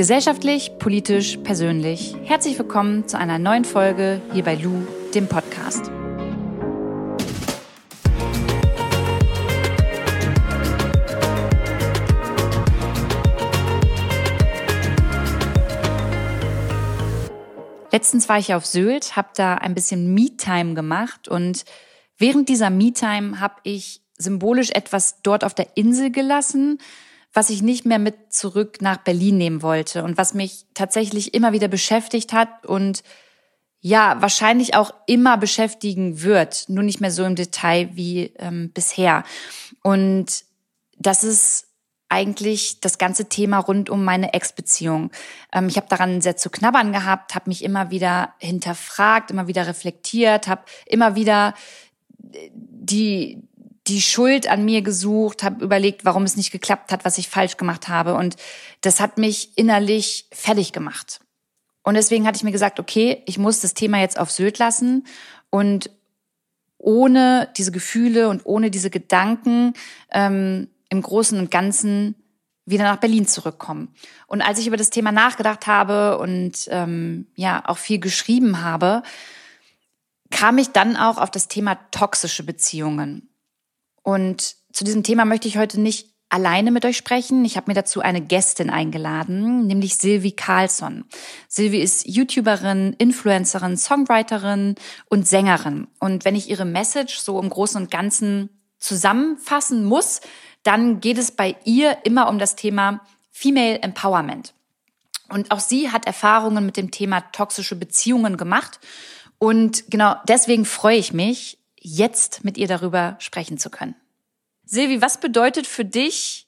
Gesellschaftlich, politisch, persönlich. Herzlich willkommen zu einer neuen Folge hier bei Lou, dem Podcast. Letztens war ich auf Sylt, habe da ein bisschen Me-Time gemacht und während dieser Me-Time habe ich symbolisch etwas dort auf der Insel gelassen, was ich nicht mehr mit zurück nach Berlin nehmen wollte und was mich tatsächlich immer wieder beschäftigt hat und ja, wahrscheinlich auch immer beschäftigen wird, nur nicht mehr so im Detail wie ähm, bisher. Und das ist eigentlich das ganze Thema rund um meine Ex-Beziehung. Ähm, ich habe daran sehr zu knabbern gehabt, habe mich immer wieder hinterfragt, immer wieder reflektiert, habe immer wieder die die Schuld an mir gesucht, habe überlegt, warum es nicht geklappt hat, was ich falsch gemacht habe. Und das hat mich innerlich fertig gemacht. Und deswegen hatte ich mir gesagt, okay, ich muss das Thema jetzt auf Sylt lassen und ohne diese Gefühle und ohne diese Gedanken ähm, im Großen und Ganzen wieder nach Berlin zurückkommen. Und als ich über das Thema nachgedacht habe und ähm, ja auch viel geschrieben habe, kam ich dann auch auf das Thema toxische Beziehungen. Und zu diesem Thema möchte ich heute nicht alleine mit euch sprechen. Ich habe mir dazu eine Gästin eingeladen, nämlich Silvi Carlsson. Silvi ist YouTuberin, Influencerin, Songwriterin und Sängerin. Und wenn ich ihre Message so im Großen und Ganzen zusammenfassen muss, dann geht es bei ihr immer um das Thema Female Empowerment. Und auch sie hat Erfahrungen mit dem Thema toxische Beziehungen gemacht. Und genau deswegen freue ich mich, jetzt mit ihr darüber sprechen zu können. Silvi, was bedeutet für dich,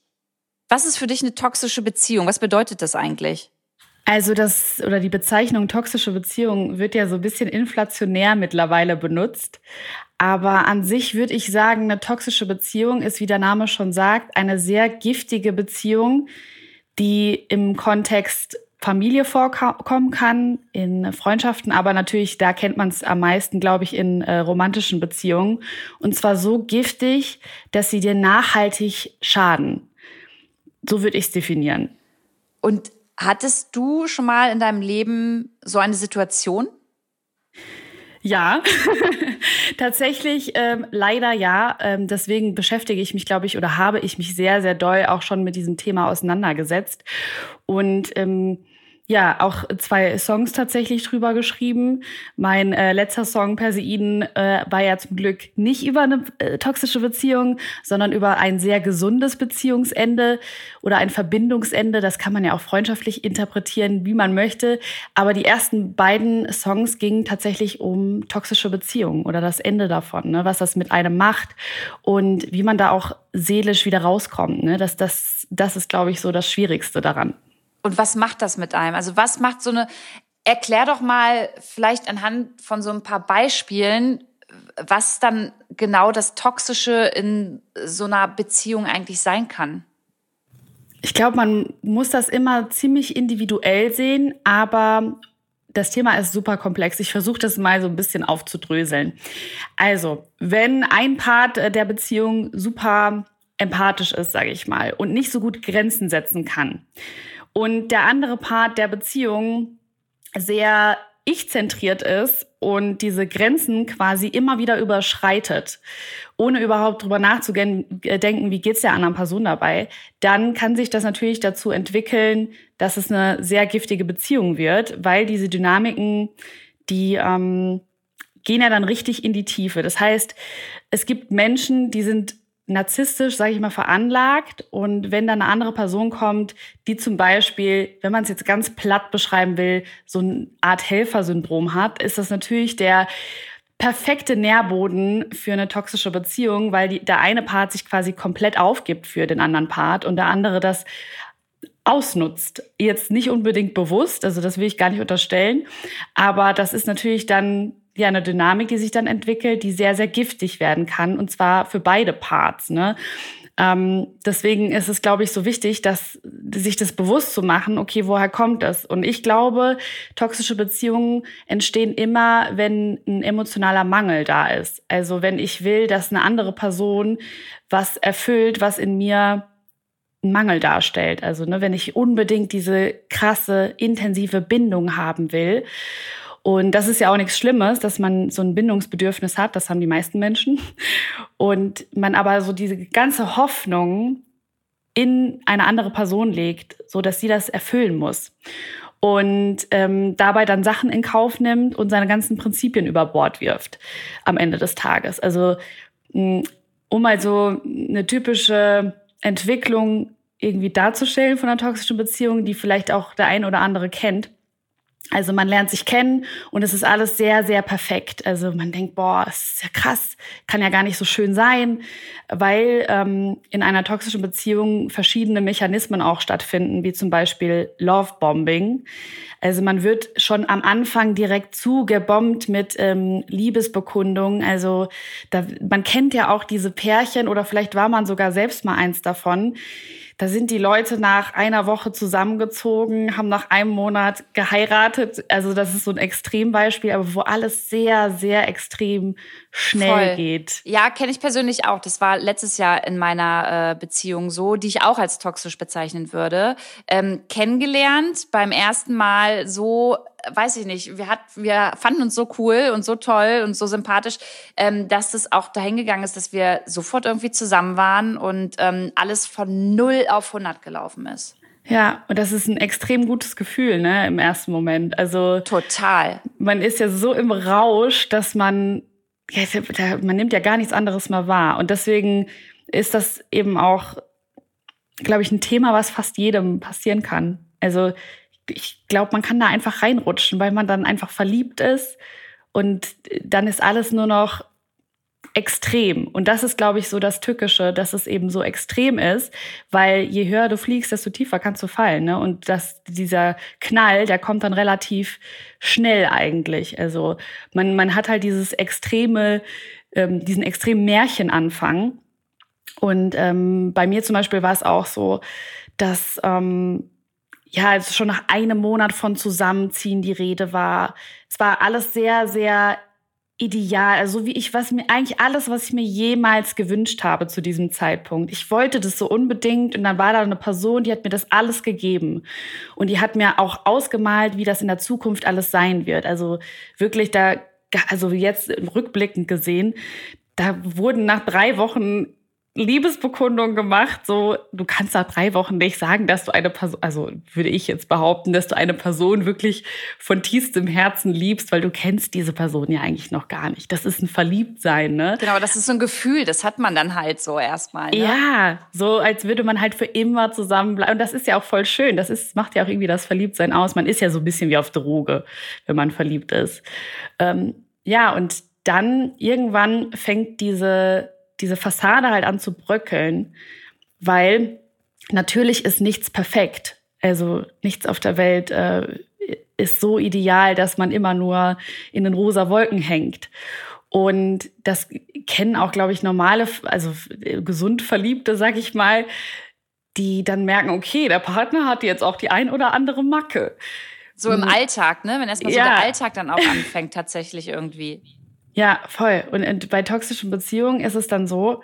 was ist für dich eine toxische Beziehung? Was bedeutet das eigentlich? Also das oder die Bezeichnung toxische Beziehung wird ja so ein bisschen inflationär mittlerweile benutzt. Aber an sich würde ich sagen, eine toxische Beziehung ist, wie der Name schon sagt, eine sehr giftige Beziehung, die im Kontext Familie vorkommen kann, in Freundschaften, aber natürlich, da kennt man es am meisten, glaube ich, in äh, romantischen Beziehungen. Und zwar so giftig, dass sie dir nachhaltig schaden. So würde ich es definieren. Und hattest du schon mal in deinem Leben so eine Situation? Ja, tatsächlich ähm, leider ja. Ähm, deswegen beschäftige ich mich, glaube ich, oder habe ich mich sehr, sehr doll auch schon mit diesem Thema auseinandergesetzt. Und ähm, ja, auch zwei Songs tatsächlich drüber geschrieben. Mein äh, letzter Song Perseiden äh, war ja zum Glück nicht über eine äh, toxische Beziehung, sondern über ein sehr gesundes Beziehungsende oder ein Verbindungsende. Das kann man ja auch freundschaftlich interpretieren, wie man möchte. Aber die ersten beiden Songs gingen tatsächlich um toxische Beziehungen oder das Ende davon, ne? was das mit einem macht und wie man da auch seelisch wieder rauskommt. Ne? Das, das, das ist, glaube ich, so das Schwierigste daran. Und was macht das mit einem? Also was macht so eine, erklär doch mal vielleicht anhand von so ein paar Beispielen, was dann genau das Toxische in so einer Beziehung eigentlich sein kann. Ich glaube, man muss das immer ziemlich individuell sehen, aber das Thema ist super komplex. Ich versuche das mal so ein bisschen aufzudröseln. Also, wenn ein Part der Beziehung super empathisch ist, sage ich mal, und nicht so gut Grenzen setzen kann, und der andere Part der Beziehung sehr ich-zentriert ist und diese Grenzen quasi immer wieder überschreitet, ohne überhaupt drüber nachzudenken, wie geht's der anderen Person dabei, dann kann sich das natürlich dazu entwickeln, dass es eine sehr giftige Beziehung wird, weil diese Dynamiken, die ähm, gehen ja dann richtig in die Tiefe. Das heißt, es gibt Menschen, die sind narzisstisch, sage ich mal, veranlagt. Und wenn dann eine andere Person kommt, die zum Beispiel, wenn man es jetzt ganz platt beschreiben will, so eine Art Helfersyndrom hat, ist das natürlich der perfekte Nährboden für eine toxische Beziehung, weil die, der eine Part sich quasi komplett aufgibt für den anderen Part und der andere das ausnutzt. Jetzt nicht unbedingt bewusst, also das will ich gar nicht unterstellen, aber das ist natürlich dann ja eine Dynamik, die sich dann entwickelt, die sehr, sehr giftig werden kann, und zwar für beide Parts. Ne? Ähm, deswegen ist es, glaube ich, so wichtig, dass sich das bewusst zu machen, okay, woher kommt das? Und ich glaube, toxische Beziehungen entstehen immer, wenn ein emotionaler Mangel da ist. Also wenn ich will, dass eine andere Person was erfüllt, was in mir einen Mangel darstellt. Also ne, wenn ich unbedingt diese krasse, intensive Bindung haben will. Und das ist ja auch nichts Schlimmes, dass man so ein Bindungsbedürfnis hat. Das haben die meisten Menschen. Und man aber so diese ganze Hoffnung in eine andere Person legt, so dass sie das erfüllen muss. Und ähm, dabei dann Sachen in Kauf nimmt und seine ganzen Prinzipien über Bord wirft am Ende des Tages. Also um mal so eine typische Entwicklung irgendwie darzustellen von einer toxischen Beziehung, die vielleicht auch der ein oder andere kennt. Also man lernt sich kennen und es ist alles sehr, sehr perfekt. Also man denkt, boah, es ist ja krass, kann ja gar nicht so schön sein, weil ähm, in einer toxischen Beziehung verschiedene Mechanismen auch stattfinden, wie zum Beispiel Lovebombing. Also man wird schon am Anfang direkt zugebombt mit ähm, Liebesbekundungen. Also da, man kennt ja auch diese Pärchen oder vielleicht war man sogar selbst mal eins davon da sind die Leute nach einer Woche zusammengezogen, haben nach einem Monat geheiratet. Also das ist so ein Extrembeispiel, aber wo alles sehr, sehr extrem schnell Voll. geht. Ja, kenne ich persönlich auch. Das war letztes Jahr in meiner äh, Beziehung so, die ich auch als toxisch bezeichnen würde. Ähm, kennengelernt beim ersten Mal so weiß ich nicht, wir, hat, wir fanden uns so cool und so toll und so sympathisch, ähm, dass es auch dahin gegangen ist, dass wir sofort irgendwie zusammen waren und ähm, alles von 0 auf 100 gelaufen ist. Ja, und das ist ein extrem gutes Gefühl, ne, im ersten Moment. Also total. Man ist ja so im Rausch, dass man ja, man nimmt ja gar nichts anderes mehr wahr und deswegen ist das eben auch glaube ich ein Thema, was fast jedem passieren kann. Also ich glaube, man kann da einfach reinrutschen, weil man dann einfach verliebt ist und dann ist alles nur noch extrem. Und das ist, glaube ich, so das Tückische, dass es eben so extrem ist, weil je höher du fliegst, desto tiefer kannst du fallen. Ne? Und dass dieser Knall, der kommt dann relativ schnell eigentlich. Also man, man hat halt dieses extreme, ähm, diesen extremen Märchenanfang. Und ähm, bei mir zum Beispiel war es auch so, dass ähm, ja, also schon nach einem Monat von Zusammenziehen die Rede war. Es war alles sehr, sehr ideal. Also wie ich, was mir eigentlich alles, was ich mir jemals gewünscht habe zu diesem Zeitpunkt. Ich wollte das so unbedingt und dann war da eine Person, die hat mir das alles gegeben. Und die hat mir auch ausgemalt, wie das in der Zukunft alles sein wird. Also wirklich da, also jetzt rückblickend gesehen, da wurden nach drei Wochen Liebesbekundung gemacht, so du kannst nach drei Wochen nicht sagen, dass du eine Person, also würde ich jetzt behaupten, dass du eine Person wirklich von tiefstem Herzen liebst, weil du kennst diese Person ja eigentlich noch gar nicht. Das ist ein Verliebtsein, ne? Genau, das ist so ein Gefühl, das hat man dann halt so erstmal. Ne? Ja, so als würde man halt für immer zusammenbleiben. Und das ist ja auch voll schön. Das ist, macht ja auch irgendwie das Verliebtsein aus. Man ist ja so ein bisschen wie auf Droge, wenn man verliebt ist. Ähm, ja, und dann irgendwann fängt diese diese Fassade halt an zu bröckeln, weil natürlich ist nichts perfekt. Also nichts auf der Welt äh, ist so ideal, dass man immer nur in den rosa Wolken hängt. Und das kennen auch, glaube ich, normale, also gesund Verliebte, sag ich mal, die dann merken, okay, der Partner hat jetzt auch die ein oder andere Macke. So im Alltag, ne? Wenn erstmal ja. so der Alltag dann auch anfängt, tatsächlich irgendwie. Ja, voll. Und bei toxischen Beziehungen ist es dann so,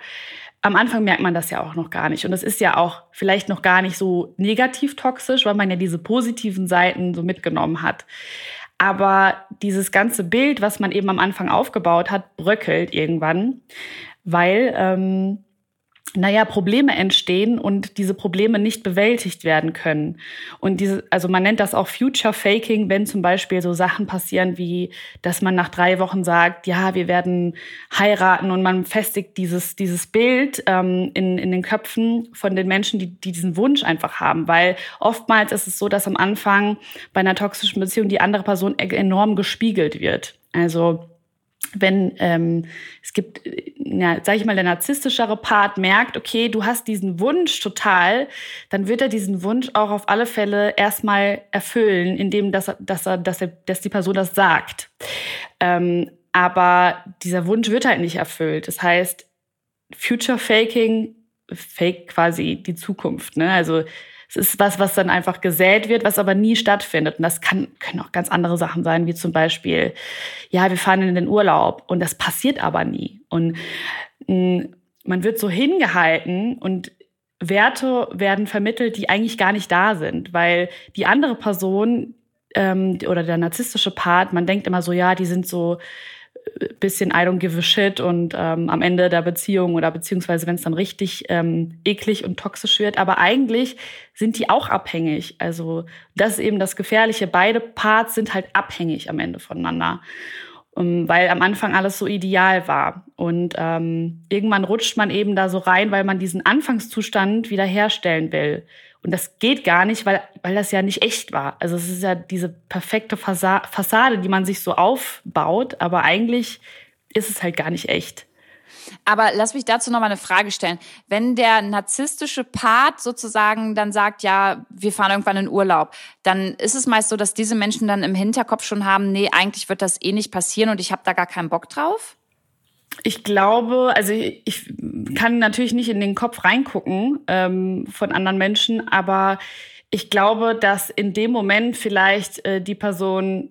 am Anfang merkt man das ja auch noch gar nicht. Und es ist ja auch vielleicht noch gar nicht so negativ toxisch, weil man ja diese positiven Seiten so mitgenommen hat. Aber dieses ganze Bild, was man eben am Anfang aufgebaut hat, bröckelt irgendwann, weil ähm, naja, Probleme entstehen und diese Probleme nicht bewältigt werden können. Und diese, also man nennt das auch Future Faking, wenn zum Beispiel so Sachen passieren wie, dass man nach drei Wochen sagt, ja, wir werden heiraten und man festigt dieses, dieses Bild ähm, in, in den Köpfen von den Menschen, die, die diesen Wunsch einfach haben. Weil oftmals ist es so, dass am Anfang bei einer toxischen Beziehung die andere Person e-, enorm gespiegelt wird. Also wenn ähm, es gibt, ja, sag ich mal, der narzisstischere Part merkt, okay, du hast diesen Wunsch total, dann wird er diesen Wunsch auch auf alle Fälle erstmal erfüllen, indem dass er, dass er, dass er, dass die Person das sagt. Ähm, aber dieser Wunsch wird halt nicht erfüllt. Das heißt, Future Faking fake quasi die Zukunft. Ne? Also es ist was, was dann einfach gesät wird, was aber nie stattfindet. Und das kann, können auch ganz andere Sachen sein, wie zum Beispiel, ja, wir fahren in den Urlaub und das passiert aber nie. Und mh, mm, man wird so hingehalten und Werte werden vermittelt, die eigentlich gar nicht da sind, weil die andere Person ähm, oder der narzisstische Part, man denkt immer so, ja, die sind so bisschen I don't give a shit und ähm, am Ende der Beziehung oder beziehungsweise wenn es dann richtig ähm, eklig und toxisch wird. Aber eigentlich sind die auch abhängig. Also das ist eben das Gefährliche. Beide Parts sind halt abhängig am Ende voneinander. Um, weil am Anfang alles so ideal war. Und ähm, irgendwann rutscht man eben da so rein, weil man diesen Anfangszustand wiederherstellen will. Und das geht gar nicht, weil, weil das ja nicht echt war. Also es ist ja diese perfekte Fassa Fassade, die man sich so aufbaut, aber eigentlich ist es halt gar nicht echt. Aber lass mich dazu noch mal eine Frage stellen. Wenn der narzisstische Part sozusagen dann sagt, ja, wir fahren irgendwann in Urlaub, dann ist es meist so, dass diese Menschen dann im Hinterkopf schon haben, nee, eigentlich wird das eh nicht passieren und ich habe da gar keinen Bock drauf? Ich glaube, also ich, ich, kann natürlich nicht in den Kopf reingucken ähm, von anderen Menschen, aber ich glaube, dass in dem Moment vielleicht äh, die Person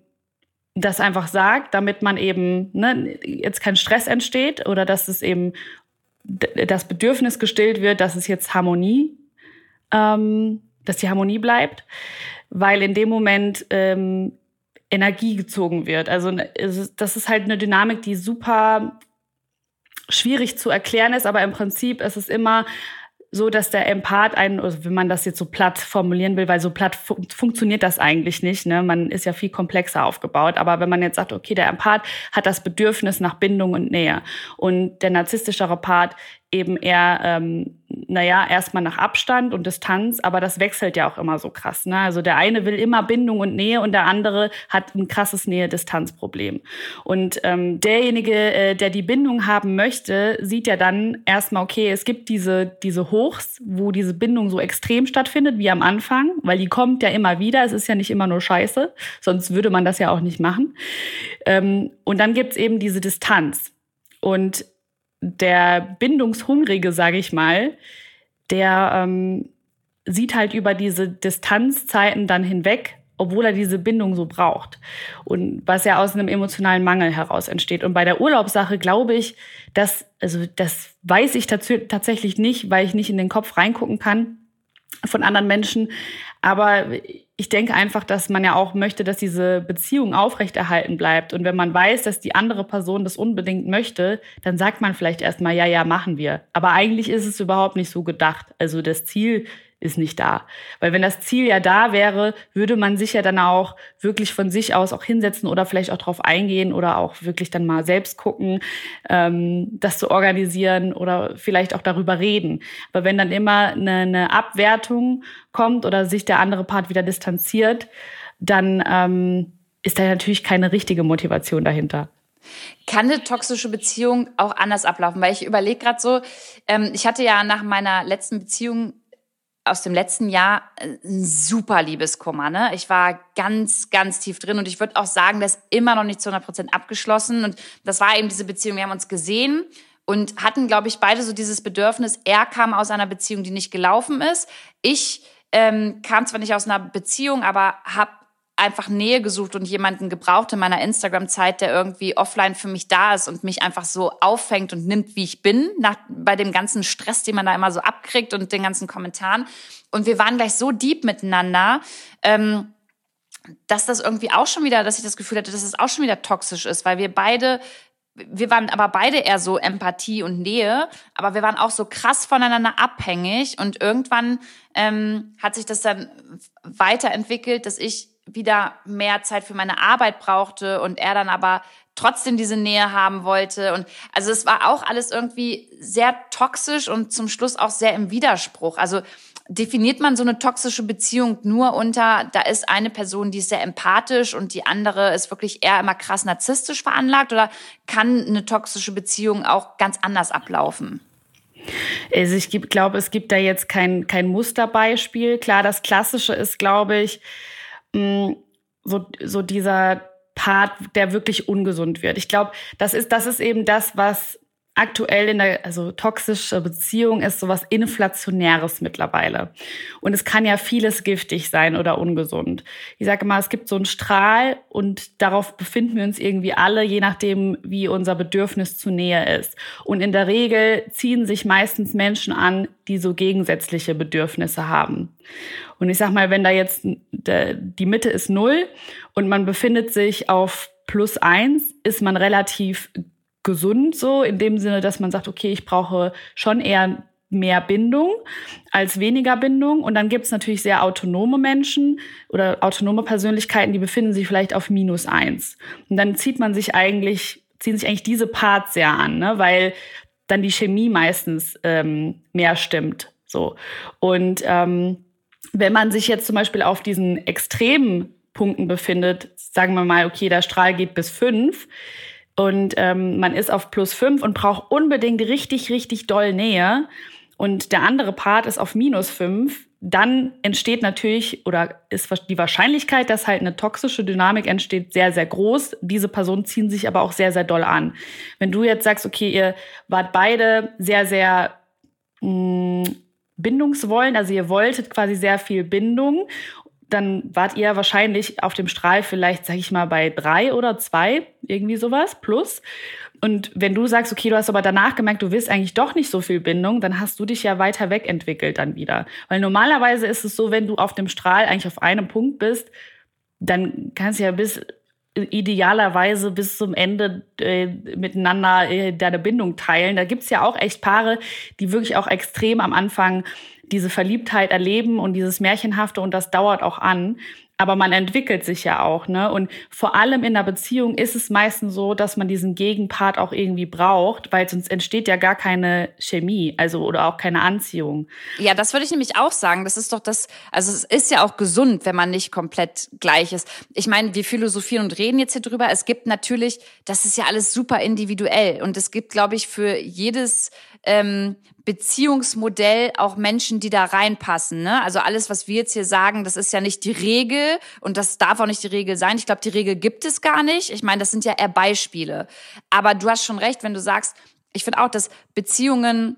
das einfach sagt, damit man eben ne, jetzt kein Stress entsteht oder dass es eben das Bedürfnis gestillt wird, dass es jetzt Harmonie, ähm, dass die Harmonie bleibt, weil in dem Moment ähm, Energie gezogen wird. Also das ist halt eine Dynamik, die super schwierig zu erklären ist, aber im Prinzip ist es immer so, dass der Empath einen, also wenn man das jetzt so platt formulieren will, weil so platt fu funktioniert das eigentlich nicht. Ne? Man ist ja viel komplexer aufgebaut. Aber wenn man jetzt sagt, okay, der Empath hat das Bedürfnis nach Bindung und Nähe und der narzisstischere Part eben eher, ähm, naja, erstmal nach Abstand und Distanz, aber das wechselt ja auch immer so krass. Ne? Also der eine will immer Bindung und Nähe und der andere hat ein krasses Nähe-Distanz-Problem. Und ähm, derjenige, äh, der die Bindung haben möchte, sieht ja dann erstmal, okay, es gibt diese, diese Hochs, wo diese Bindung so extrem stattfindet, wie am Anfang, weil die kommt ja immer wieder. Es ist ja nicht immer nur Scheiße, sonst würde man das ja auch nicht machen. Ähm, und dann gibt's eben diese Distanz. Und der Bindungshungrige, sage ich mal, der ähm, sieht halt über diese Distanzzeiten dann hinweg, obwohl er diese Bindung so braucht. Und was ja aus einem emotionalen Mangel heraus entsteht. Und bei der Urlaubssache glaube ich, dass, also das weiß ich tatsächlich nicht, weil ich nicht in den Kopf reingucken kann von anderen Menschen. Aber ich denke einfach, dass man ja auch möchte, dass diese Beziehung aufrechterhalten bleibt. Und wenn man weiß, dass die andere Person das unbedingt möchte, dann sagt man vielleicht erstmal, ja, ja, machen wir. Aber eigentlich ist es überhaupt nicht so gedacht. Also das Ziel ist nicht da. Weil wenn das Ziel ja da wäre, würde man sich ja dann auch wirklich von sich aus auch hinsetzen oder vielleicht auch drauf eingehen oder auch wirklich dann mal selbst gucken, ähm, das zu organisieren oder vielleicht auch darüber reden. Aber wenn dann immer eine, eine Abwertung kommt oder sich der andere Part wieder distanziert, dann ähm, ist da natürlich keine richtige Motivation dahinter. Kann eine toxische Beziehung auch anders ablaufen? Weil ich überlege gerade so, ähm, ich hatte ja nach meiner letzten Beziehung aus dem letzten Jahr ein äh, super Liebeskummer. Ne? Ich war ganz, ganz tief drin und ich würde auch sagen, das ist immer noch nicht zu 100 Prozent abgeschlossen. Und das war eben diese Beziehung. Wir haben uns gesehen und hatten, glaube ich, beide so dieses Bedürfnis. Er kam aus einer Beziehung, die nicht gelaufen ist. Ich ähm, kam zwar nicht aus einer Beziehung, aber habe einfach Nähe gesucht und jemanden gebraucht in meiner Instagram-Zeit, der irgendwie offline für mich da ist und mich einfach so auffängt und nimmt, wie ich bin, nach, bei dem ganzen Stress, den man da immer so abkriegt und den ganzen Kommentaren. Und wir waren gleich so deep miteinander, ähm, dass das irgendwie auch schon wieder, dass ich das Gefühl hatte, dass es auch schon wieder toxisch ist, weil wir beide wir waren aber beide eher so Empathie und Nähe, aber wir waren auch so krass voneinander abhängig und irgendwann ähm, hat sich das dann weiterentwickelt, dass ich wieder mehr Zeit für meine Arbeit brauchte und er dann aber trotzdem diese Nähe haben wollte. Und also es war auch alles irgendwie sehr toxisch und zum Schluss auch sehr im Widerspruch. Also definiert man so eine toxische Beziehung nur unter, da ist eine Person, die ist sehr empathisch und die andere ist wirklich eher immer krass narzisstisch veranlagt oder kann eine toxische Beziehung auch ganz anders ablaufen? Also ich glaube, es gibt da jetzt kein, kein Musterbeispiel. Klar, das Klassische ist, glaube ich, mh, so, so dieser Part, der wirklich ungesund wird. Ich glaube, das ist, das ist eben das, was aktuell in der, also toxische Beziehung ist sowas Inflationäres mittlerweile. Und es kann ja vieles giftig sein oder ungesund. Ich sage mal, es gibt so einen Strahl und darauf befinden wir uns irgendwie alle, je nachdem, wie unser Bedürfnis zu Nähe ist. Und in der Regel ziehen sich meistens Menschen an, die so gegensätzliche Bedürfnisse haben. Und ich sag mal, wenn da jetzt die Mitte ist null und man befindet sich auf plus eins, ist man relativ gesund so, in dem Sinne, dass man sagt, okay, ich brauche schon eher mehr Bindung als weniger Bindung. Und dann gibt es natürlich sehr autonome Menschen oder autonome Persönlichkeiten, die befinden sich vielleicht auf minus eins. Und dann zieht man sich eigentlich, ziehen sich eigentlich diese Parts sehr an, ne? weil dann die Chemie meistens ähm, mehr stimmt. So. Und ähm, wenn man sich jetzt zum Beispiel auf diesen extremen Punkten befindet, sagen wir mal, okay, der Strahl geht bis fünf, und ähm, man ist auf plus fünf und braucht unbedingt richtig, richtig doll Nähe und der andere Part ist auf minus fünf, dann entsteht natürlich oder ist die Wahrscheinlichkeit, dass halt eine toxische Dynamik entsteht, sehr, sehr groß. Diese Personen ziehen sich aber auch sehr, sehr doll an. Wenn du jetzt sagst, okay, ihr wart beide sehr, sehr mh, mm, bindungswollen, also ihr wolltet quasi sehr viel Bindung dann wart ihr wahrscheinlich auf dem Strahl vielleicht, sag ich mal, bei drei oder zwei, irgendwie sowas, plus. Und wenn du sagst, okay, du hast aber danach gemerkt, du willst eigentlich doch nicht so viel Bindung, dann hast du dich ja weiter wegentwickelt dann wieder. Weil normalerweise ist es so, wenn du auf dem Strahl eigentlich auf einem Punkt bist, dann kannst du ja bis idealerweise bis zum Ende äh, miteinander äh, deine Bindung teilen. Da gibt's ja auch echt Paare, die wirklich auch extrem am Anfang diese Verliebtheit erleben und dieses Märchenhafte und das dauert auch an. Aber man entwickelt sich ja auch, ne? Und vor allem in der Beziehung ist es meistens so, dass man diesen Gegenpart auch irgendwie braucht, weil sonst entsteht ja gar keine Chemie, also oder auch keine Anziehung. Ja, das würde ich nämlich auch sagen. Das ist doch das, also es ist ja auch gesund, wenn man nicht komplett gleich ist. Ich meine, wir philosophieren und reden jetzt hier drüber. Es gibt natürlich, das ist ja alles super individuell und es gibt, glaube ich, für jedes ähm, Beziehungsmodell auch Menschen, die da reinpassen. Ne? Also alles, was wir jetzt hier sagen, das ist ja nicht die Regel und das darf auch nicht die Regel sein. Ich glaube, die Regel gibt es gar nicht. Ich meine, das sind ja eher Beispiele. Aber du hast schon recht, wenn du sagst, ich finde auch, dass Beziehungen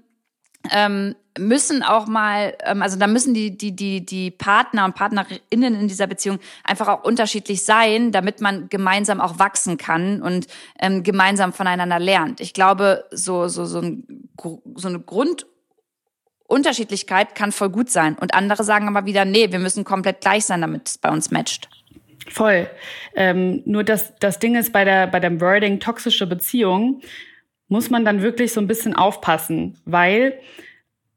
ähm, müssen auch mal, ähm, also da müssen die, die, die, die Partner und Partnerinnen in dieser Beziehung einfach auch unterschiedlich sein, damit man gemeinsam auch wachsen kann und ähm, gemeinsam voneinander lernt. Ich glaube, so, so, so, ein, so eine Grundunterschiedlichkeit kann voll gut sein. Und andere sagen aber wieder, nee, wir müssen komplett gleich sein, damit es bei uns matcht. Voll. Ähm, nur das, das Ding ist bei der, bei dem Wording toxische Beziehung, muss man dann wirklich so ein bisschen aufpassen, weil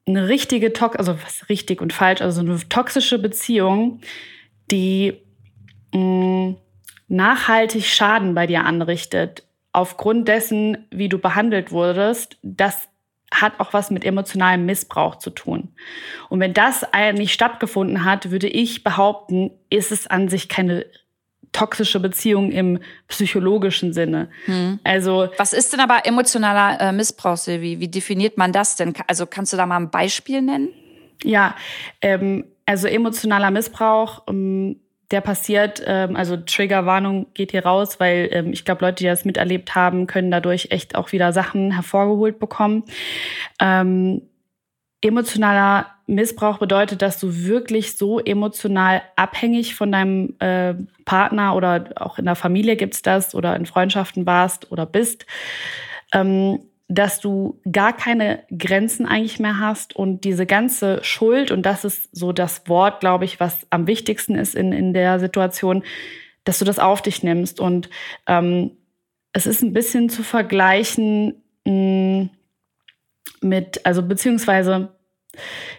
eine richtige Tox also was richtig und falsch, also eine toxische Beziehung, die mh, mm, nachhaltig Schaden bei dir anrichtet, aufgrund dessen, wie du behandelt wurdest, das hat auch was mit emotionalem Missbrauch zu tun. Und wenn das nicht stattgefunden hat, würde ich behaupten, ist es an sich keine toxische Beziehung im psychologischen Sinne. Hm. Also was ist denn aber emotionaler äh, Missbrauch, Silvi? Wie definiert man das denn? Also kannst du da mal ein Beispiel nennen? Ja, ähm, also emotionaler Missbrauch, ähm, der passiert, ähm, also Triggerwarnung geht hier raus, weil ähm, ich glaube, Leute, die das miterlebt haben, können dadurch echt auch wieder Sachen hervorgeholt bekommen. Ähm, emotionaler Missbrauch bedeutet, dass du wirklich so emotional abhängig von deinem äh, Partner oder auch in der Familie gibt's das oder in Freundschaften warst oder bist, ähm, dass du gar keine Grenzen eigentlich mehr hast und diese ganze Schuld, und das ist so das Wort, glaube ich, was am wichtigsten ist in, in der Situation, dass du das auf dich nimmst. Und ähm, es ist ein bisschen zu vergleichen mh, mit, also beziehungsweise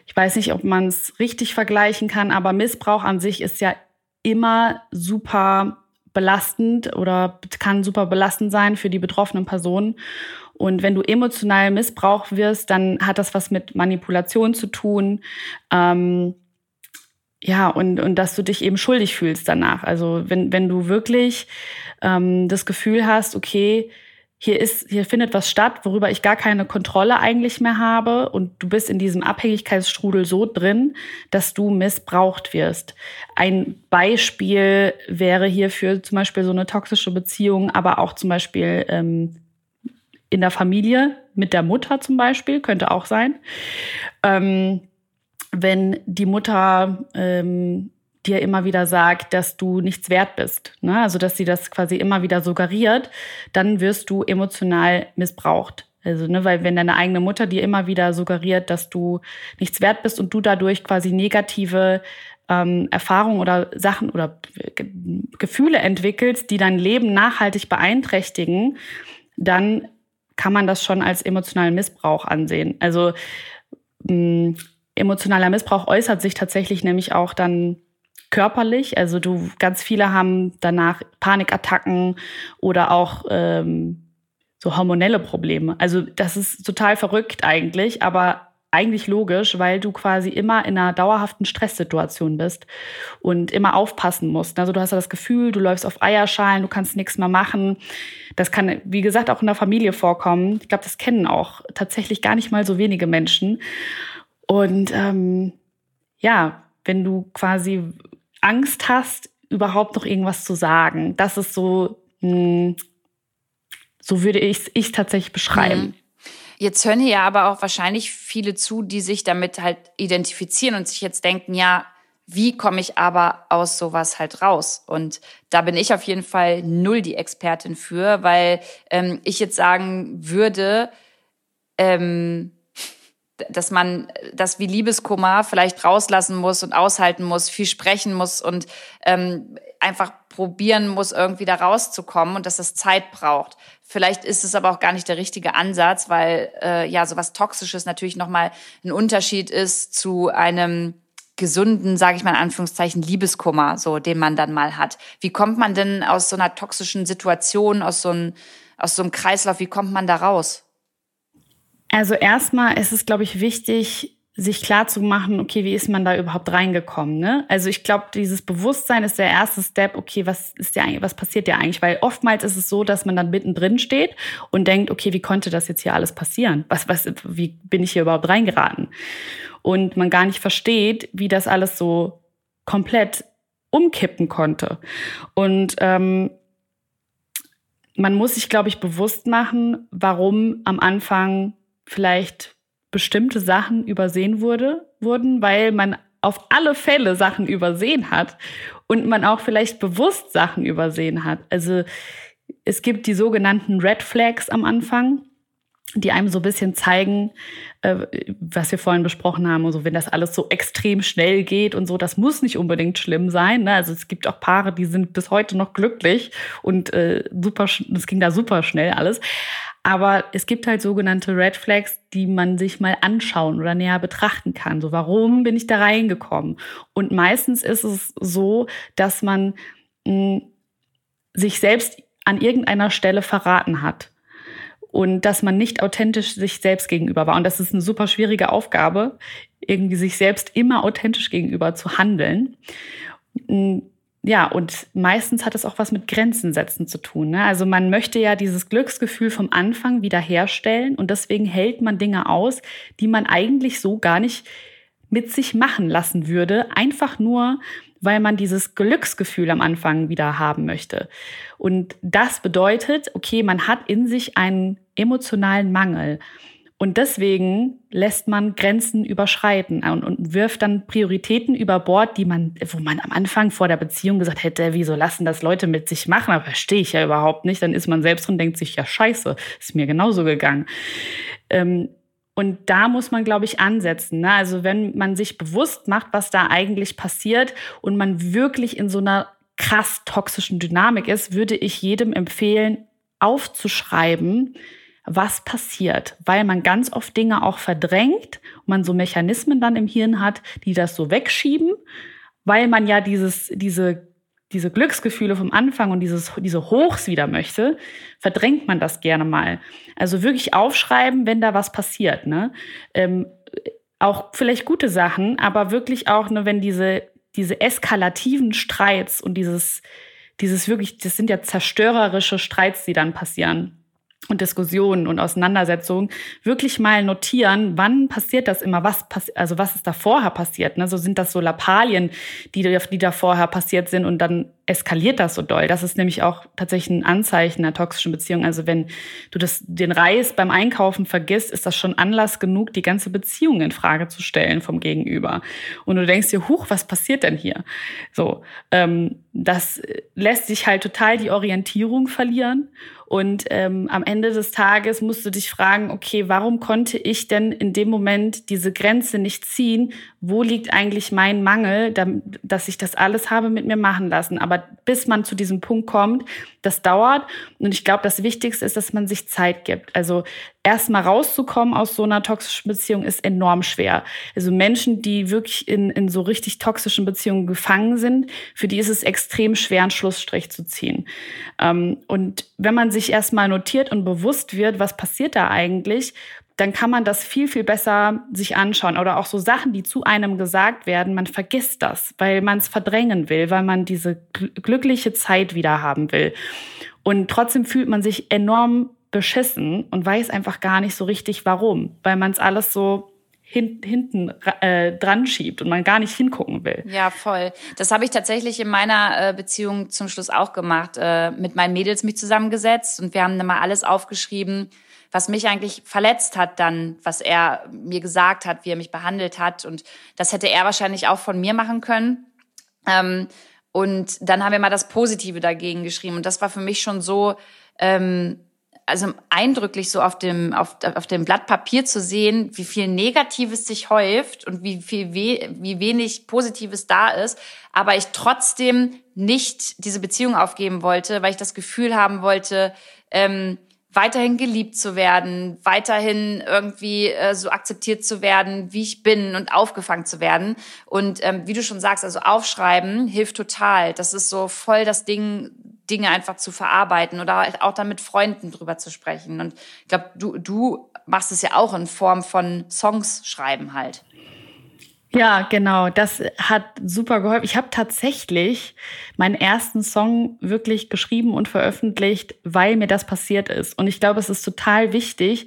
ich weiß nicht, ob man es richtig vergleichen kann, aber Missbrauch an sich ist ja immer super belastend oder kann super belastend sein für die betroffenen Personen. Und wenn du emotional Missbrauch wirst, dann hat das was mit Manipulation zu tun. Ähm, ja, und, und dass du dich eben schuldig fühlst danach. Also wenn, wenn du wirklich ähm, das Gefühl hast, okay, hier ist, hier findet was statt, worüber ich gar keine Kontrolle eigentlich mehr habe und du bist in diesem Abhängigkeitsstrudel so drin, dass du missbraucht wirst. Ein Beispiel wäre hierfür zum Beispiel so eine toxische Beziehung, aber auch zum Beispiel ähm, in der Familie, mit der Mutter zum Beispiel, könnte auch sein. Ähm, wenn die Mutter ähm, dir immer wieder sagt, dass du nichts wert bist, ne? also dass sie das quasi immer wieder suggeriert, dann wirst du emotional missbraucht. Also, ne, weil wenn deine eigene Mutter dir immer wieder suggeriert, dass du nichts wert bist und du dadurch quasi negative ähm, Erfahrungen oder Sachen oder Gefühle entwickelst, die dein Leben nachhaltig beeinträchtigen, dann kann man das schon als emotionalen Missbrauch ansehen. Also mh, emotionaler Missbrauch äußert sich tatsächlich nämlich auch dann körperlich. Also du, ganz viele haben danach Panikattacken oder auch ähm, so hormonelle Probleme. Also das ist total verrückt eigentlich, aber eigentlich logisch, weil du quasi immer in einer dauerhaften Stresssituation bist und immer aufpassen musst. Also du hast ja das Gefühl, du läufst auf Eierschalen, du kannst nichts mehr machen. Das kann, wie gesagt, auch in der Familie vorkommen. Ich glaube, das kennen auch tatsächlich gar nicht mal so wenige Menschen. Und ähm, ja, wenn du quasi Angst hast, überhaupt noch irgendwas zu sagen, das ist so, mh, hm, so würde ich es tatsächlich beschreiben. Mhm. Jetzt hören hier ja aber auch wahrscheinlich viele zu, die sich damit halt identifizieren und sich jetzt denken, ja, wie komme ich aber aus sowas halt raus? Und da bin ich auf jeden Fall null die Expertin für, weil ähm, ich jetzt sagen würde, ähm, dass man das wie Liebeskummer vielleicht rauslassen muss und aushalten muss, viel sprechen muss und ähm, einfach probieren muss, irgendwie da rauszukommen und dass das Zeit braucht. Vielleicht ist es aber auch gar nicht der richtige Ansatz, weil äh, ja sowas Toxisches natürlich nochmal ein Unterschied ist zu einem gesunden, sage ich mal in Anführungszeichen, Liebeskummer, so den man dann mal hat. Wie kommt man denn aus so einer toxischen Situation, aus so einem, aus so einem Kreislauf, wie kommt man da raus? Also erstmal ist es, glaube ich, wichtig, sich klar zu machen, okay, wie ist man da überhaupt reingekommen? Ne? Also ich glaube, dieses Bewusstsein ist der erste Step, okay, was ist ja was passiert ja eigentlich? Weil oftmals ist es so, dass man dann mittendrin steht und denkt, okay, wie konnte das jetzt hier alles passieren? Was, was, wie bin ich hier überhaupt reingeraten? Und man gar nicht versteht, wie das alles so komplett umkippen konnte. Und ähm, man muss sich, glaube ich, bewusst machen, warum am Anfang vielleicht bestimmte Sachen übersehen wurde, wurden, weil man auf alle Fälle Sachen übersehen hat und man auch vielleicht bewusst Sachen übersehen hat. Also es gibt die sogenannten Red Flags am Anfang, die einem so ein bisschen zeigen, äh, was wir vorhin besprochen haben, also wenn das alles so extrem schnell geht und so, das muss nicht unbedingt schlimm sein. Ne? Also es gibt auch Paare, die sind bis heute noch glücklich und äh, super, das ging da super schnell alles. Aber es gibt halt sogenannte Red Flags, die man sich mal anschauen oder näher betrachten kann. So, warum bin ich da reingekommen? Und meistens ist es so, dass man mh, hm, sich selbst an irgendeiner Stelle verraten hat und dass man nicht authentisch sich selbst gegenüber war. Und das ist eine super schwierige Aufgabe, irgendwie sich selbst immer authentisch gegenüber zu handeln. Ja, und meistens hat es auch was mit Grenzen setzen zu tun. Ne? Also man möchte ja dieses Glücksgefühl vom Anfang wiederherstellen und deswegen hält man Dinge aus, die man eigentlich so gar nicht mit sich machen lassen würde, einfach nur, weil man dieses Glücksgefühl am Anfang wieder haben möchte. Und das bedeutet, okay, man hat in sich einen emotionalen Mangel. Und deswegen lässt man Grenzen überschreiten und, und, wirft dann Prioritäten über Bord, die man, wo man am Anfang vor der Beziehung gesagt hätte, wieso lassen das Leute mit sich machen? Aber verstehe ich ja überhaupt nicht. Dann ist man selbst und denkt sich, ja, scheiße, ist mir genauso gegangen. Ähm, und da muss man, glaube ich, ansetzen. Ne? Also wenn man sich bewusst macht, was da eigentlich passiert und man wirklich in so einer krass toxischen Dynamik ist, würde ich jedem empfehlen, aufzuschreiben, was passiert, weil man ganz oft Dinge auch verdrängt und man so Mechanismen dann im Hirn hat, die das so wegschieben, weil man ja dieses, diese, diese Glücksgefühle vom Anfang und dieses, diese Hochs wieder möchte, verdrängt man das gerne mal. Also wirklich aufschreiben, wenn da was passiert. Ne? Ähm, auch vielleicht gute Sachen, aber wirklich auch, ne, wenn diese, diese eskalativen Streits und dieses, dieses wirklich, das sind ja zerstörerische Streits, die dann passieren und Diskussionen und Auseinandersetzungen wirklich mal notieren, wann passiert das immer, was also was ist da vorher passiert. Ne? So sind das so Lappalien, die, die da vorher passiert sind und dann eskaliert das so doll. Das ist nämlich auch tatsächlich ein Anzeichen einer toxischen Beziehung. Also wenn du das, den Reis beim Einkaufen vergisst, ist das schon Anlass genug, die ganze Beziehung in Frage zu stellen vom Gegenüber. Und du denkst dir, huch, was passiert denn hier? So, ähm, das lässt sich halt total die Orientierung verlieren. Und ähm, am Ende des Tages musst du dich fragen, okay, warum konnte ich denn in dem Moment diese Grenze nicht ziehen? Wo liegt eigentlich mein Mangel, dass ich das alles habe mit mir machen lassen? Aber bis man zu diesem Punkt kommt, das dauert. Und ich glaube, das Wichtigste ist, dass man sich Zeit gibt. Also erstmal rauszukommen aus so einer toxischen Beziehung ist enorm schwer. Also Menschen, die wirklich in, in so richtig toxischen Beziehungen gefangen sind, für die ist es extrem schwer, einen Schlussstrich zu ziehen. Ähm, und wenn man sich erstmal notiert und bewusst wird, was passiert da eigentlich, dann kann man das viel, viel besser sich anschauen. Oder auch so Sachen, die zu einem gesagt werden, man vergisst das, weil man es verdrängen will, weil man diese glückliche Zeit wieder haben will. Und trotzdem fühlt man sich enorm beschissen und weiß einfach gar nicht so richtig warum, weil man es alles so hin, hinten äh, dran schiebt und man gar nicht hingucken will. Ja, voll. Das habe ich tatsächlich in meiner äh, Beziehung zum Schluss auch gemacht. Äh, mit meinen Mädels mich zusammengesetzt und wir haben dann mal alles aufgeschrieben, was mich eigentlich verletzt hat dann, was er mir gesagt hat, wie er mich behandelt hat. Und das hätte er wahrscheinlich auch von mir machen können. Ähm, und dann haben wir mal das Positive dagegen geschrieben. Und das war für mich schon so, ähm, also eindrücklich so auf dem, auf, auf dem Blatt Papier zu sehen, wie viel Negatives sich häuft und wie viel, we wie wenig Positives da ist, aber ich trotzdem nicht diese Beziehung aufgeben wollte, weil ich das Gefühl haben wollte, ähm, weiterhin geliebt zu werden, weiterhin irgendwie äh, so akzeptiert zu werden, wie ich bin und aufgefangen zu werden. Und ähm, wie du schon sagst, also aufschreiben hilft total. Das ist so voll das Ding, Dinge einfach zu verarbeiten oder halt auch dann mit Freunden drüber zu sprechen. Und ich glaube, du, du machst es ja auch in Form von Songs schreiben halt. Ja, genau. Das hat super geholfen. Ich habe tatsächlich meinen ersten Song wirklich geschrieben und veröffentlicht, weil mir das passiert ist. Und ich glaube, es ist total wichtig,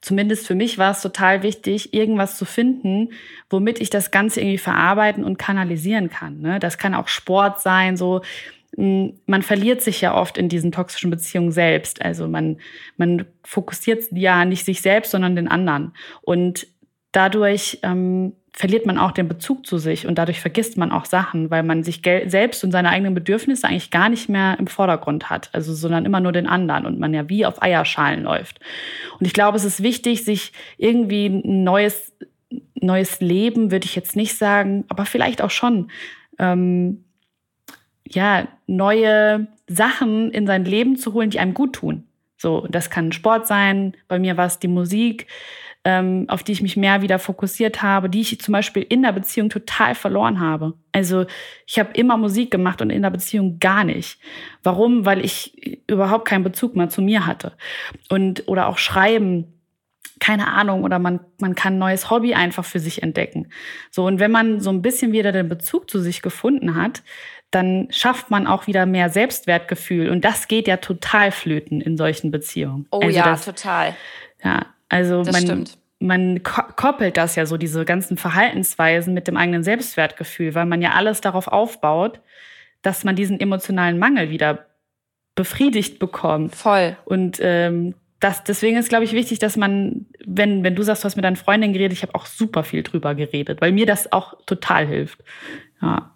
zumindest für mich war es total wichtig, irgendwas zu finden, womit ich das Ganze irgendwie verarbeiten und kanalisieren kann. Ne? Das kann auch Sport sein, so man verliert sich ja oft in diesen toxischen Beziehungen selbst. Also man, man fokussiert ja nicht sich selbst, sondern den anderen. Und dadurch ähm, verliert man auch den Bezug zu sich und dadurch vergisst man auch Sachen, weil man sich selbst und seine eigenen Bedürfnisse eigentlich gar nicht mehr im Vordergrund hat, also sondern immer nur den anderen und man ja wie auf Eierschalen läuft. Und ich glaube, es ist wichtig, sich irgendwie ein neues neues Leben, würde ich jetzt nicht sagen, aber vielleicht auch schon ähm, ja, neue Sachen in sein Leben zu holen, die einem gut tun. So, das kann Sport sein, bei mir war es die Musik, ähm, auf die ich mich mehr wieder fokussiert habe, die ich zum Beispiel in der Beziehung total verloren habe. Also ich habe immer Musik gemacht und in der Beziehung gar nicht. Warum? Weil ich überhaupt keinen Bezug mehr zu mir hatte. Und oder auch Schreiben keine Ahnung, oder man, man kann ein neues Hobby einfach für sich entdecken. So, und wenn man so ein bisschen wieder den Bezug zu sich gefunden hat, dann schafft man auch wieder mehr Selbstwertgefühl. Und das geht ja total flöten in solchen Beziehungen. Oh also ja, das, total. Ja, also das man, stimmt. man koppelt das ja so, diese ganzen Verhaltensweisen mit dem eigenen Selbstwertgefühl, weil man ja alles darauf aufbaut, dass man diesen emotionalen Mangel wieder befriedigt bekommt. Voll. Und ähm, das, deswegen ist, glaube ich, wichtig, dass man, wenn, wenn du sagst, du hast mit deinen Freundinnen geredet, ich habe auch super viel drüber geredet, weil mir das auch total hilft. Ja.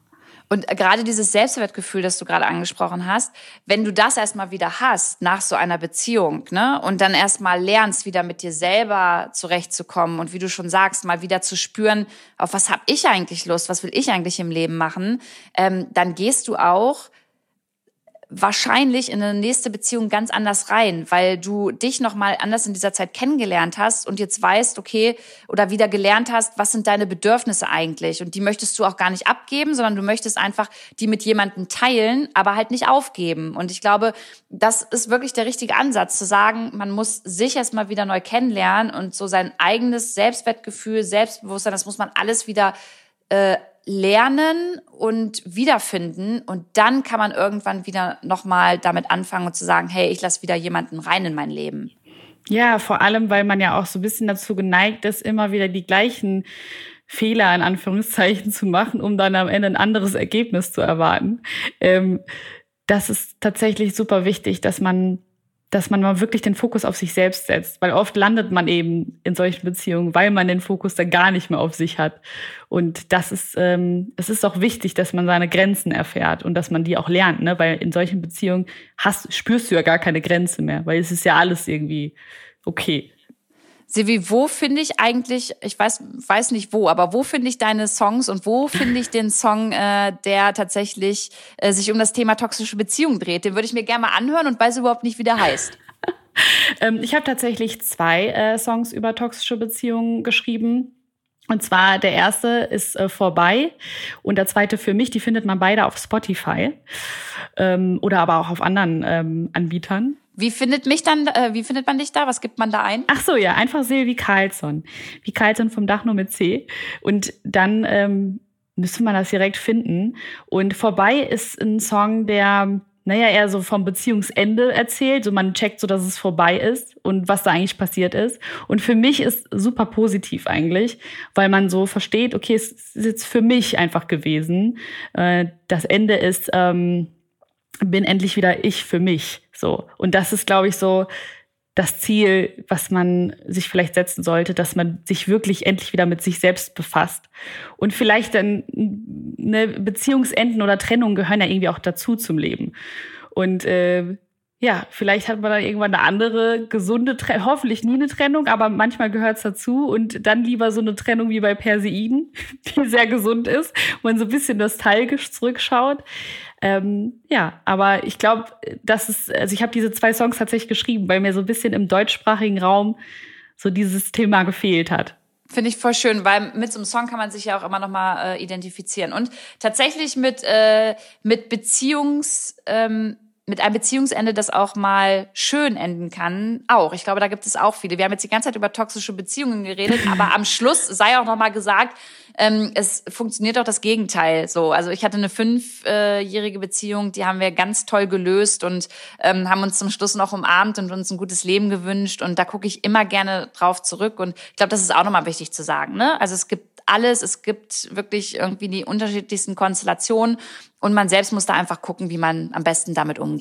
Und gerade dieses Selbstwertgefühl, das du gerade angesprochen hast, wenn du das erstmal wieder hast nach so einer Beziehung, ne, und dann erstmal lernst, wieder mit dir selber zurechtzukommen und wie du schon sagst, mal wieder zu spüren, auf was habe ich eigentlich Lust, was will ich eigentlich im Leben machen, ähm, dann gehst du auch wahrscheinlich in eine nächste Beziehung ganz anders rein, weil du dich noch mal anders in dieser Zeit kennengelernt hast und jetzt weißt, okay, oder wieder gelernt hast, was sind deine Bedürfnisse eigentlich und die möchtest du auch gar nicht abgeben, sondern du möchtest einfach die mit jemandem teilen, aber halt nicht aufgeben. Und ich glaube, das ist wirklich der richtige Ansatz zu sagen, man muss sich erstmal wieder neu kennenlernen und so sein eigenes Selbstwertgefühl, Selbstbewusstsein, das muss man alles wieder äh, lernen und wiederfinden und dann kann man irgendwann wieder nochmal damit anfangen und zu sagen, hey, ich lasse wieder jemanden rein in mein Leben. Ja, vor allem, weil man ja auch so ein bisschen dazu geneigt ist, immer wieder die gleichen Fehler in Anführungszeichen zu machen, um dann am Ende ein anderes Ergebnis zu erwarten. Ähm, das ist tatsächlich super wichtig, dass man dass man mal wirklich den Fokus auf sich selbst setzt, weil oft landet man eben in solchen Beziehungen, weil man den Fokus dann gar nicht mehr auf sich hat. Und das ist, ähm, es ist auch wichtig, dass man seine Grenzen erfährt und dass man die auch lernt, ne? weil in solchen Beziehungen hast, spürst du ja gar keine Grenze mehr, weil es ist ja alles irgendwie okay. Silvi, wo finde ich eigentlich, ich weiß, weiß nicht wo, aber wo finde ich deine Songs und wo finde ich den Song, äh, der tatsächlich äh, sich um das Thema toxische Beziehungen dreht? Den würde ich mir gerne mal anhören und weiß überhaupt nicht, wie der heißt. ähm, ich habe tatsächlich zwei äh, Songs über toxische Beziehungen geschrieben. Und zwar der erste ist äh, vorbei und der zweite für mich, die findet man beide auf Spotify ähm, oder aber auch auf anderen ähm, Anbietern. Wie findet mich dann, äh, wie findet man dich da? Was gibt man da ein? Ach so, ja, einfach Silvi Carlsson. Wie Carlsson vom Dach nur mit C. Und dann ähm, müsste man das direkt finden. Und vorbei ist ein Song, der, naja, eher so vom Beziehungsende erzählt. So man checkt so, dass es vorbei ist und was da eigentlich passiert ist. Und für mich ist super positiv eigentlich, weil man so versteht, okay, es ist jetzt für mich einfach gewesen. Äh, das Ende ist, ähm, bin endlich wieder ich für mich. So. Und das ist, glaube ich, so das Ziel, was man sich vielleicht setzen sollte, dass man sich wirklich endlich wieder mit sich selbst befasst. Und vielleicht dann eine Beziehungsenden oder Trennung gehören ja irgendwie auch dazu zum Leben. Und äh, ja, vielleicht hat man dann irgendwann eine andere gesunde Trennung, hoffentlich nie eine Trennung, aber manchmal gehört es dazu und dann lieber so eine Trennung wie bei Perseiden, die sehr gesund ist, wo man so ein bisschen nostalgisch zurückschaut. Ähm, ja, aber ich glaube, das ist, also ich habe diese zwei Songs tatsächlich geschrieben, weil mir so ein bisschen im deutschsprachigen Raum so dieses Thema gefehlt hat. Finde ich voll schön, weil mit so einem Song kann man sich ja auch immer noch mal äh, identifizieren. Und tatsächlich mit, äh, mit Beziehungs... Ähm, mit einem Beziehungsende, das auch mal schön enden kann, auch. Ich glaube, da gibt es auch viele. Wir haben jetzt die ganze Zeit über toxische Beziehungen geredet, aber am Schluss sei auch noch mal gesagt, ähm, es funktioniert auch das Gegenteil so. Also ich hatte eine fünfjährige Beziehung, die haben wir ganz toll gelöst und ähm, haben uns zum Schluss noch umarmt und uns ein gutes Leben gewünscht. Und da gucke ich immer gerne drauf zurück. Und ich glaube, das ist auch nochmal wichtig zu sagen. Ne? Also es gibt alles, es gibt wirklich irgendwie die unterschiedlichsten Konstellationen und man selbst muss da einfach gucken, wie man am besten damit umgeht.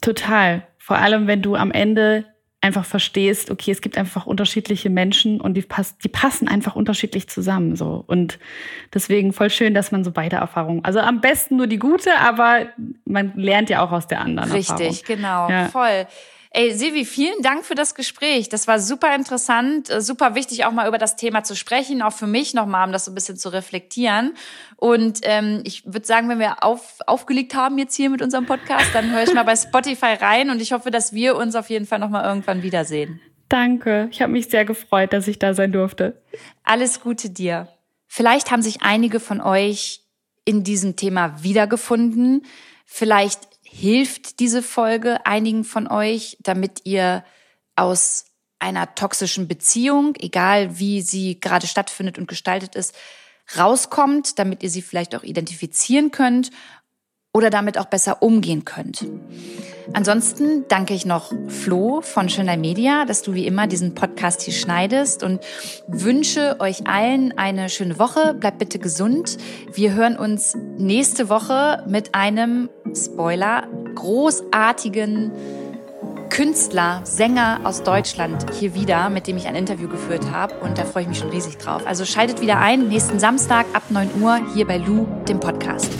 Total. Vor allem, wenn du am Ende einfach verstehst, okay, es gibt einfach unterschiedliche Menschen und die, pass die passen einfach unterschiedlich zusammen. So. Und deswegen voll schön, dass man so beide Erfahrungen, also am besten nur die gute, aber man lernt ja auch aus der anderen. Richtig, Erfahrung. genau, ja. voll. Ey, Silvi, vielen Dank für das Gespräch. Das war super interessant, äh, super wichtig, auch mal über das Thema zu sprechen, auch für mich nochmal, um das so ein bisschen zu reflektieren. Und ähm, ich würde sagen, wenn wir auf, aufgelegt haben jetzt hier mit unserem Podcast, dann höre ich mal bei Spotify rein und ich hoffe, dass wir uns auf jeden Fall nochmal irgendwann wiedersehen. Danke, ich habe mich sehr gefreut, dass ich da sein durfte. Alles Gute dir. Vielleicht haben sich einige von euch in diesem Thema wiedergefunden. Vielleicht hilft diese Folge einigen von euch, damit ihr aus einer toxischen Beziehung, egal wie sie gerade stattfindet und gestaltet ist, rauskommt, damit ihr sie vielleicht auch identifizieren könnt oder damit auch besser umgehen könnt. Ansonsten danke ich noch Flo von Schöner Media, dass du wie immer diesen Podcast hier schneidest und wünsche euch allen eine schöne Woche. Bleibt bitte gesund. Wir hören uns nächste Woche mit einem Spoiler großartigen Künstler, Sänger aus Deutschland hier wieder, mit dem ich ein Interview geführt habe. Und da freue ich mich schon riesig drauf. Also schaltet wieder ein, nächsten Samstag ab 9 Uhr hier bei Lou, dem Podcast.